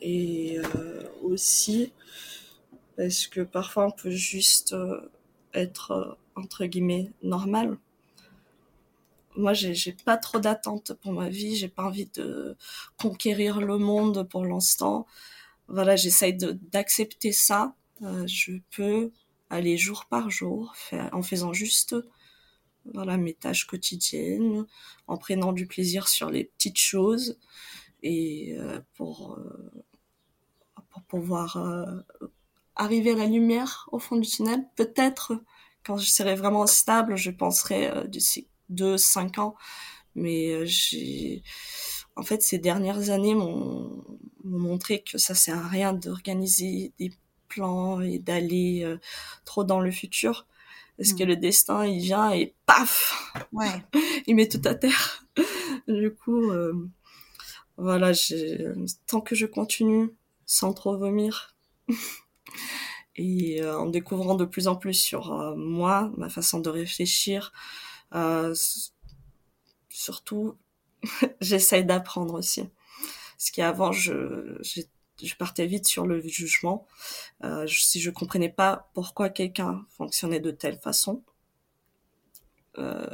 Et euh, aussi, parce que parfois on peut juste euh, être, entre guillemets, normal. Moi, j'ai pas trop d'attentes pour ma vie, j'ai pas envie de conquérir le monde pour l'instant. Voilà, j'essaye d'accepter ça euh, je peux aller jour par jour en faisant juste mes tâches quotidiennes, en prenant du plaisir sur les petites choses et euh, pour, euh, pour pouvoir arriver à la lumière au fond du tunnel. Peut-être quand je serai vraiment stable, je penserai d'ici deux, cinq ans. Mais j'ai, en fait, ces dernières années m'ont montré que ça sert à rien d'organiser des plan et d'aller euh, trop dans le futur. Parce que le destin, il vient et paf ouais. Il met tout à terre. du coup, euh, voilà, tant que je continue sans trop vomir et euh, en découvrant de plus en plus sur moi, ma façon de réfléchir, surtout, j'essaye d'apprendre aussi. Parce qu'avant, je, je partais vite sur le jugement. Euh, si je comprenais pas pourquoi quelqu'un fonctionnait de telle façon, euh,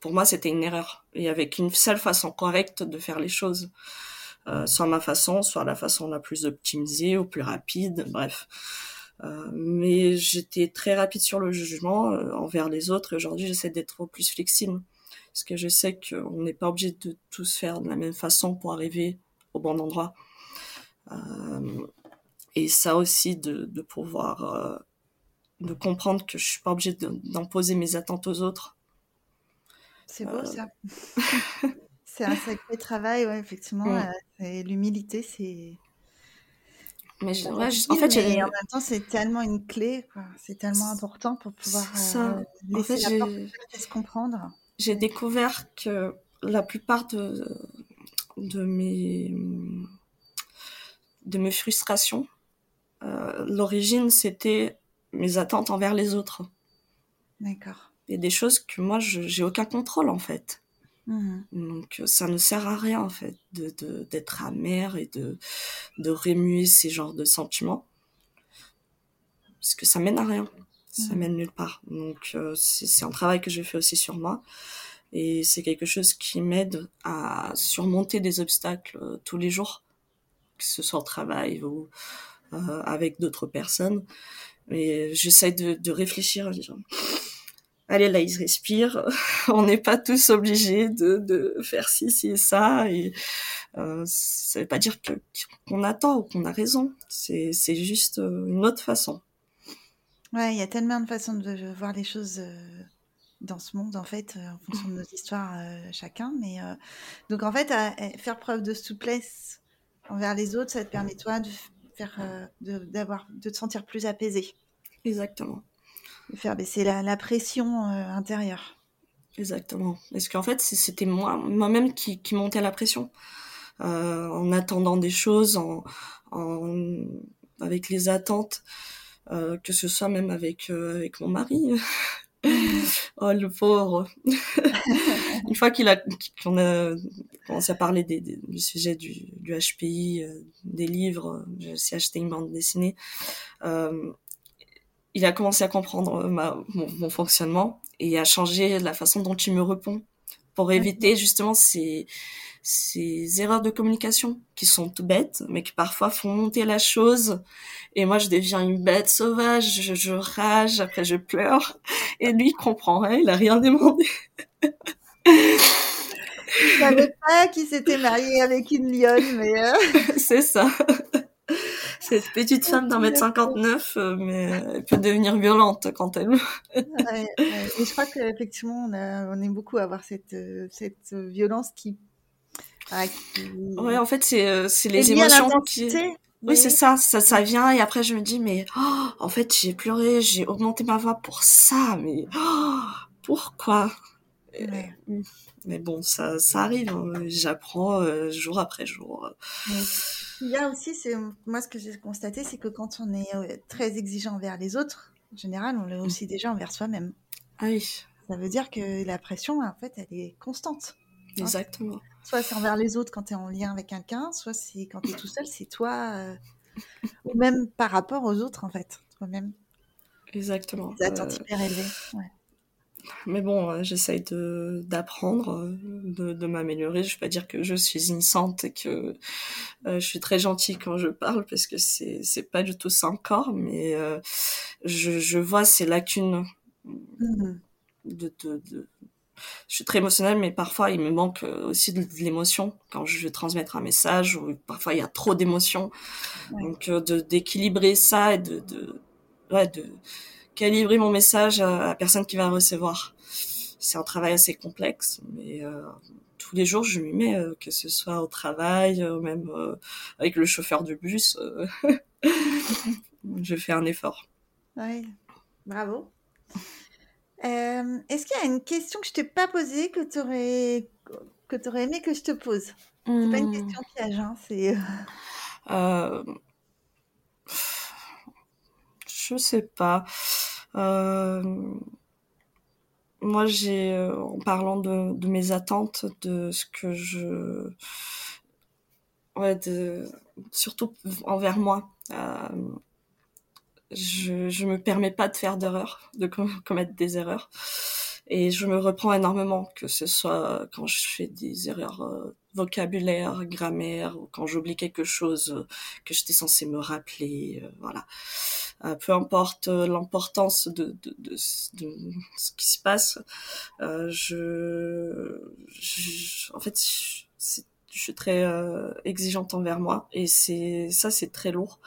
pour moi c'était une erreur. Il y avait qu'une seule façon correcte de faire les choses, euh, soit ma façon, soit la façon la plus optimisée ou plus rapide, bref. Euh, mais j'étais très rapide sur le jugement euh, envers les autres et aujourd'hui j'essaie d'être plus flexible parce que je sais qu'on n'est pas obligé de tous faire de la même façon pour arriver au bon endroit. Euh, et ça aussi de, de pouvoir euh, de comprendre que je suis pas obligée d'imposer mes attentes aux autres. C'est beau euh. ça. c'est un sacré travail, ouais, effectivement. Mm. L'humilité, c'est. Mais en fait, en même temps, c'est tellement une clé, C'est tellement important pour pouvoir ça. laisser en fait, la se comprendre. J'ai découvert que la plupart de, de mes de mes frustrations. Euh, l'origine, c'était mes attentes envers les autres. D'accord. Et des choses que moi, je j'ai aucun contrôle en fait. Mmh. Donc ça ne sert à rien en fait de d'être amer et de de remuer ces genres de sentiments parce que ça mène à rien, ça mmh. mène nulle part. Donc euh, c'est un travail que je fais aussi sur moi et c'est quelque chose qui m'aide à surmonter des obstacles euh, tous les jours que ce soit au travail ou euh, avec d'autres personnes. Mais j'essaie de, réfléchir, disant, allez là, ils respirent, on n'est pas tous obligés de, faire ci, ci et ça, et euh, ça veut pas dire qu'on a tort ou qu'on a raison, c'est juste euh, une autre façon. Ouais, il y a tellement de façons de voir les choses euh, dans ce monde en fait, en fonction de nos histoires chacun, mais donc en fait, faire preuve de souplesse envers les autres, ça te permet toi de faire, euh, d'avoir, de, te sentir plus apaisé. Exactement. De faire baisser la, pression euh, intérieure. Exactement. Est-ce qu'en fait, c'était moi, moi-même qui, qui montais la pression euh, en attendant des choses, en, en avec les attentes, que ce soit même avec avec mon mari. oh le pauvre. Une fois qu'il a qu'on a commencé à parler des, du sujet du, du HPI, euh, des livres, j'ai aussi acheté une bande dessinée. Euh, il a commencé à comprendre ma, mon, mon, fonctionnement et à changer la façon dont il me répond pour éviter justement ces, ces erreurs de communication qui sont tout bêtes, mais qui parfois font monter la chose. Et moi, je deviens une bête sauvage, je, je rage, après je pleure. Et lui, il comprend rien, il a rien demandé. Je savais pas qu'il s'était marié avec une lionne, mais... Euh... C'est ça. Cette petite femme d'un mètre 59, euh, mais elle peut devenir violente quand elle. ouais, ouais. Et je crois qu'effectivement, on, on aime beaucoup avoir cette, euh, cette violence qui. Ah, qui... Ouais, en fait, c'est c'est les émotions qui. Oui, oui c'est ça, ça, ça vient et après je me dis mais oh, en fait j'ai pleuré, j'ai augmenté ma voix pour ça, mais oh, pourquoi? Ouais. Mais bon, ça, ça arrive, hein. j'apprends euh, jour après jour. Il y a aussi, c'est moi ce que j'ai constaté, c'est que quand on est euh, très exigeant envers les autres, en général, on l'est aussi déjà envers soi-même. Ah oui. Ça veut dire que la pression, en fait, elle est constante. Exactement. Hein soit c'est envers les autres quand tu es en lien avec quelqu'un, soit c'est quand tu es tout seul, c'est toi, euh... ou même par rapport aux autres, en fait, toi-même. Exactement. Des attentes euh... hyper élevées. Ouais mais bon, euh, j'essaye de d'apprendre, euh, de, de m'améliorer. Je vais pas dire que je suis sainte et que euh, je suis très gentille quand je parle parce que c'est c'est pas du tout ça encore, mais euh, je, je vois ces lacunes mmh. de, de, de, je suis très émotionnelle, mais parfois il me manque aussi de, de l'émotion quand je vais transmettre un message ou parfois il y a trop d'émotions. Ouais. Donc de d'équilibrer ça et de, de ouais de calibrer mon message à la personne qui va recevoir. C'est un travail assez complexe, mais euh, tous les jours je m'y mets, euh, que ce soit au travail, euh, même avec le chauffeur de bus. je fais un effort. Oui, bravo. Est-ce qu'il y a une question que je t'ai pas posée que tu aurais que tu aurais aimé que je te pose? Mmh. C'est pas une question piège, hein, c'est. Je sais pas. Euh, moi, j'ai, euh, en parlant de, mes attentes, de ce que je, ouais, de, surtout envers moi, euh, je, je me permets pas de faire d'erreurs, de commettre des erreurs, et je me reprends énormément, que ce soit quand je fais des erreurs vocabulaire, grammaire, ou quand j'oublie quelque chose que j'étais censé me rappeler, euh, voilà. Euh, peu importe l'importance de, de, de, ce qui se passe, euh, je, je, en fait, je, je suis très euh, exigeante envers moi et c'est ça, c'est très lourd.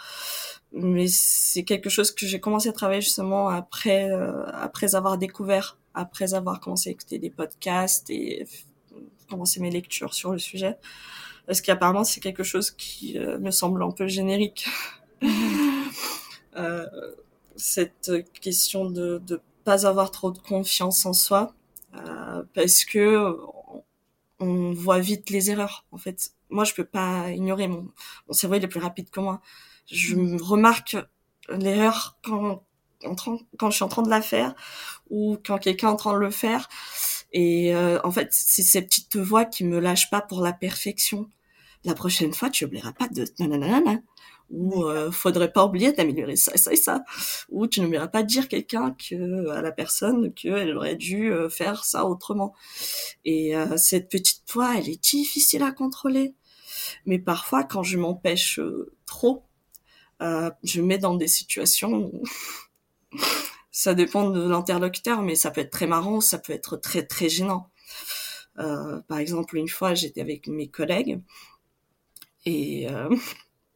Mais c'est quelque chose que j'ai commencé à travailler justement après euh, après avoir découvert, après avoir commencé à écouter des podcasts et commencer mes lectures sur le sujet parce qu'apparemment c'est quelque chose qui euh, me semble un peu générique. euh, cette question de de pas avoir trop de confiance en soi euh, parce que on voit vite les erreurs en fait. Moi je peux pas ignorer mon mon cerveau il est plus rapide que moi. Je mm. remarque l'erreur quand quand je suis en train de la faire ou quand quelqu'un est en train de le faire et euh, en fait, c'est ces petites voix qui me lâchent pas pour la perfection. La prochaine fois, tu oublieras pas de nanana ou euh, faudrait pas oublier d'améliorer ça et ça et ça. Ou tu n'oublieras pas de dire quelqu'un que à la personne qu'elle aurait dû euh, faire ça autrement. Et euh, cette petite voix elle est difficile à contrôler. Mais parfois quand je m'empêche euh, trop euh, je me mets dans des situations où ça dépend de l'interlocuteur, mais ça peut être très marrant, ça peut être très très gênant. Euh, par exemple, une fois, j'étais avec mes collègues et euh,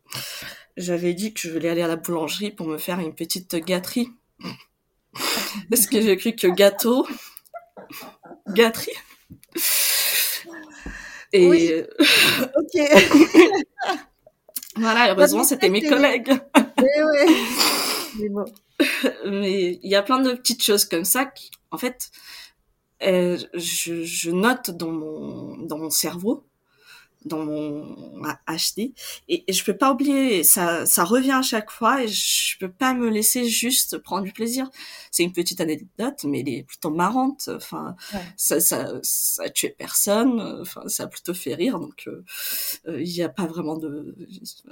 j'avais dit que je voulais aller à la boulangerie pour me faire une petite gâterie. Parce que j'ai cru que gâteau, gâterie. Et oui. ok. voilà, heureusement, c'était mes collègues. Oui, oui. Mais bon. mais il y a plein de petites choses comme ça qui, en fait, je, je, note dans mon cerveau dans mon HD et, je peux pas oublier ça ça revient à chaque fois et je peux pas me laisser juste prendre du plaisir. C'est une petite anecdote mais elle est plutôt marrante. Enfin ça, ça ça a tué personne. Enfin ça a plutôt fait rire. Donc euh, euh, il y a pas vraiment de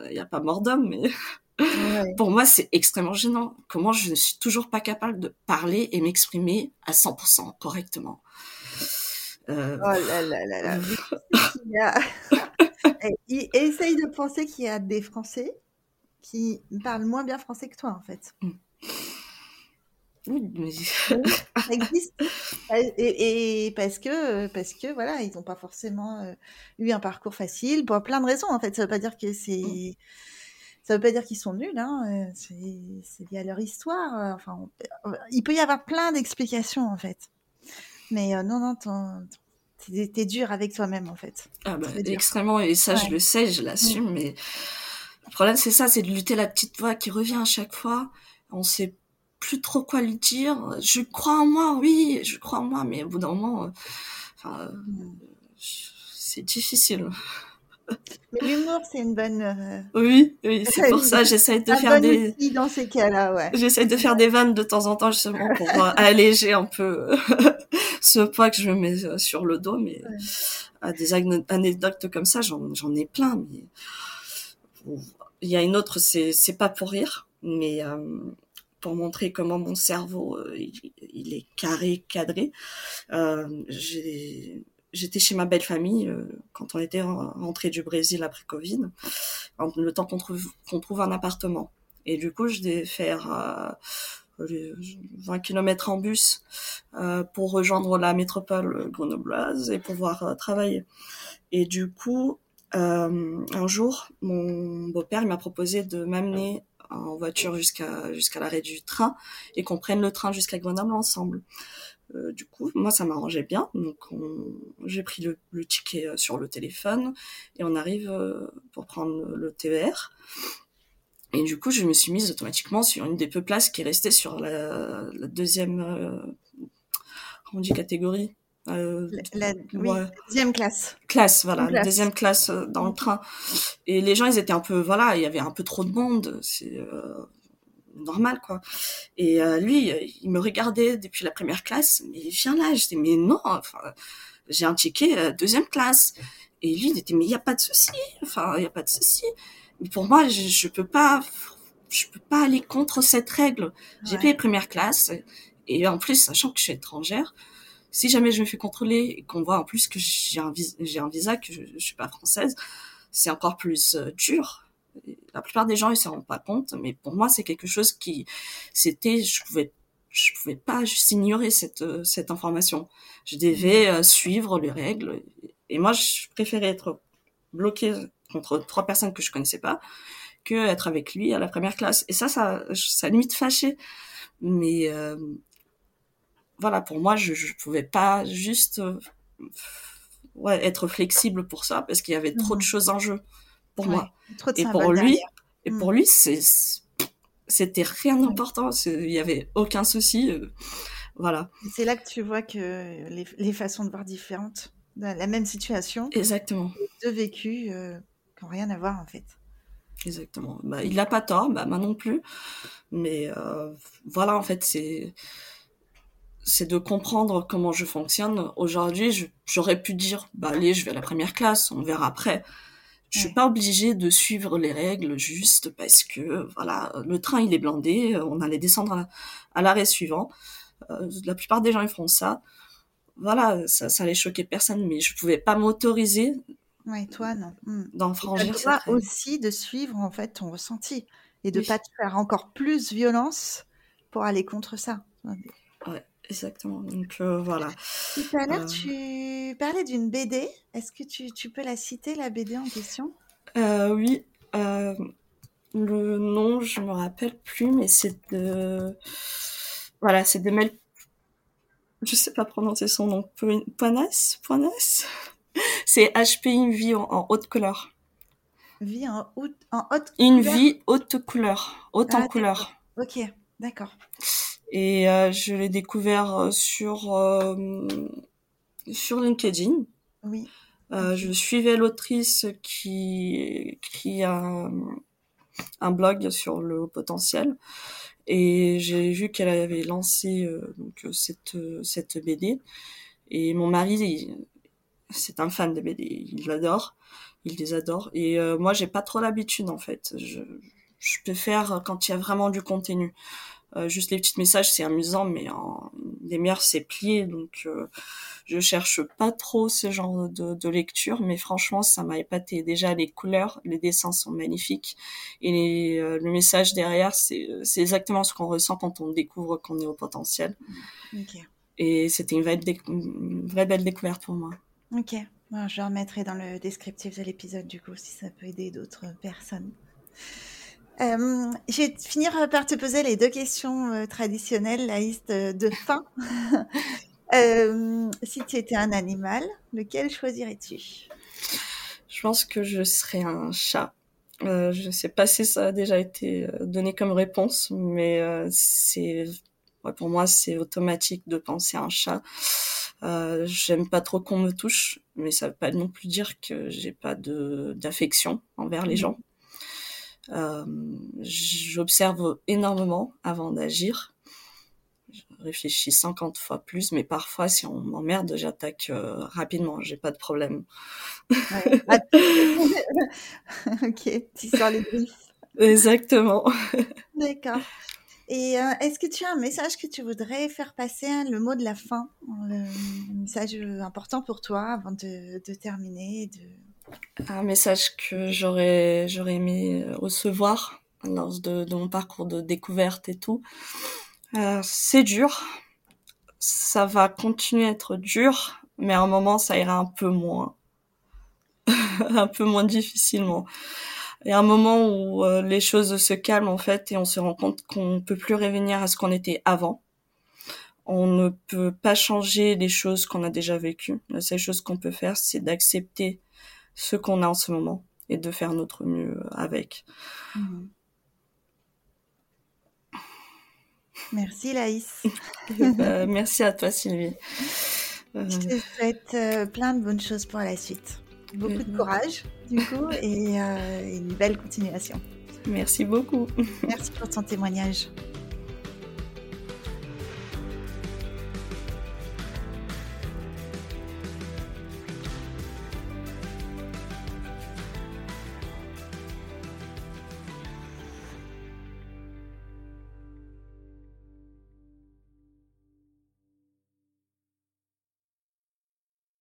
il y a pas mort d'homme mais pour moi c'est extrêmement gênant. Comment je ne suis toujours pas capable de parler et m'exprimer à 100% correctement euh... Oh là là là là. Et, essaye de penser qu'il y a des Français qui parlent moins bien français que toi, en fait. Mm. Oui, ça existe. Et, parce que, parce que voilà, ils n'ont pas forcément euh, eu un parcours facile pour plein de raisons. En fait, ça veut pas dire que c'est, mm. ça veut pas dire qu'ils sont nuls. Hein. Euh, c'est lié à leur histoire. Enfin, il peut y avoir plein d'explications en fait. Mais euh, non, non, ton, t'es dur avec toi-même en fait. Ah bah, extrêmement et ça je le sais, je l'assume mais le problème c'est ça, c'est de lutter la petite voix qui revient à chaque fois. On sait plus trop quoi lui dire. Je crois en moi, oui, je crois en moi, mais au bout d'un moment, euh, mm. c'est difficile. Mais l'humour, c'est une bonne. Euh, oui, oui, c'est pour ça j'essaye de faire des. dans ces cas-là, ouais. J'essaye de faire des vannes de temps en temps justement pour euh, alléger un peu ce poids que je me mets euh, sur le dos, mais à des anecdotes comme ça, j'en ai plein. Mais il y a une autre, c'est pas pour rire, mais pour montrer comment mon cerveau il, est carré, cadré. j'ai j'étais chez ma belle famille euh, quand on était rentré du Brésil après Covid, le temps qu'on trouve, qu'on trouve un appartement. Et du coup, je devais faire euh, 20 km en bus euh, pour rejoindre la métropole grenobloise et pouvoir euh, travailler. Et du coup, euh, un jour, mon beau-père m'a proposé de m'amener en voiture jusqu'à l'arrêt du train et qu'on prenne le train jusqu'à Grenoble ensemble. Du coup, moi, ça m'arrangeait bien. Donc, j'ai pris le, ticket sur le téléphone et on arrive pour prendre le TER. Et du coup, je me suis mise automatiquement sur une des peu places qui est restée sur la, deuxième, comment on dit, catégorie. la, deuxième classe. Classe, voilà, deuxième classe dans le train. Et les gens, ils étaient un peu, voilà, il y avait un peu trop de monde. C'est normal quoi. Et euh, lui, il me regardait depuis la première classe, mais viens là. Je dis mais non, enfin, j'ai un ticket euh, deuxième classe. Et lui, il était mais il y a pas de souci, enfin il y a pas de souci. Pour moi, je, je peux pas, je peux pas aller contre cette règle. J'ai payé première classe et en plus, sachant que je suis étrangère, si jamais je me fais contrôler et qu'on voit en plus que j'ai un, j'ai un visa, que je, je suis pas française, c'est encore plus euh, dur. La plupart des gens ils s'en rendent pas compte mais pour moi c'est quelque chose qui c'était je pouvais je pouvais pas juste ignorer cette cette information. Je devais euh, suivre les règles et moi je préférais être bloquée contre trois personnes que je connaissais pas que être avec lui à la première classe et ça ça ça limite fâché mais euh, voilà pour moi je je pouvais pas juste euh, ouais être flexible pour ça parce qu'il y avait trop de mmh. choses en jeu pour moi. Et pour lui, et pour lui, c'était rien d'important. Il y avait aucun souci. Euh, voilà. C'est là que tu vois que les, les, façons de voir différentes, la même situation. Exactement. Deux vécus qui n'ont rien à voir en fait. Exactement. Bah, il n'a pas tort, bah, moi non plus. Mais euh, voilà, en fait, c'est c'est de comprendre comment je fonctionne. Aujourd'hui, j'aurais pu dire, bah allez, je vais à la première classe, on verra après. Je suis pas obligée de suivre les règles juste parce que voilà le train il est blindé, on allait descendre à, l'arrêt suivant. Euh, la plupart des gens ils font ça. Voilà, ça, ça allait choquer personne, mais je pouvais pas m'autoriser. Ouais, toi non. Hmm. D'enfranger ça. aussi de suivre en fait ton ressenti et de pas te faire encore plus violence pour aller contre ça. Ouais. Exactement. Donc euh, voilà. Tout à l'heure, euh. tu parlais d'une BD. Est-ce que tu, tu, peux la citer, la BD en question? Euh, Oui. le nom, je me rappelle plus, mais c'est de. Voilà, c'est de Mel. Je sais pas prononcer son nom. Poinas? Poinas? C'est HPI Vie en, haute couleur. Vie en, haute, en haute Une vie haute couleur. Haute en ah, couleur. Ok, d'accord. Et je l'ai découvert sur sur LinkedIn. Oui. Je suivais l'autrice qui qui a un blog sur le potentiel et j'ai vu qu'elle avait lancé donc cette cette BD et mon mari c'est un fan de BD il l'adore il les adore et moi j'ai pas trop l'habitude en fait je je peux faire quand il y a vraiment du contenu euh, juste les petits messages, c'est amusant, mais en, les meilleurs, c'est plié. Donc, euh, je cherche pas trop ce genre de, de lecture, mais franchement, ça m'a épaté. Déjà, les couleurs, les dessins sont magnifiques. Et les, euh, le message derrière, c'est exactement ce qu'on ressent quand on découvre qu'on est au potentiel. Et c'était une, une, vraie belle découverte pour moi. Ok. je remettrai dans le descriptif de l'épisode, du coup, si ça peut aider d'autres personnes. Euh, je vais finir par te poser les deux questions euh, traditionnelles, la liste de fin. Euh, si tu étais un animal, lequel choisirais-tu? Je pense que je serais un chat. je ne sais pas si ça a déjà été donné comme réponse, mais c'est pour moi c'est automatique de penser à un chat. J'aime pas trop qu'on me touche, mais ça veut pas non plus dire que j'ai pas d'affection envers les mmh. gens. Euh, j'observe énormément avant d'agir. Je réfléchis 50 fois plus, mais parfois, si on m'emmerde, j'attaque euh, rapidement. J'ai pas de problème. Ah, ok, tu sors les griffes. Exactement. D'accord. Et euh, est-ce que tu as un message que tu voudrais faire passer, hein, le mot de la fin, un message important pour toi avant de, terminer un message que j'aurais j'aurais aimé recevoir lors de, mon parcours de découverte et tout. Euh, c'est dur, ça va continuer à être dur, mais à un moment ça ira un peu moins, un peu moins difficilement. Il y a un moment où euh, les choses se calment en fait et on se rend compte qu'on peut plus revenir à ce qu'on était avant. On ne peut pas changer les choses qu'on a déjà vécues. La seule chose qu'on peut faire, c'est d'accepter ce qu'on a en ce moment et de faire notre mieux avec. Mhm. Merci Laïs. Bah, merci à toi Sylvie. Je te souhaite euh, plein de bonnes choses pour la suite. Beaucoup de courage du coup et euh, une belle continuation. Merci beaucoup. Merci pour ton témoignage.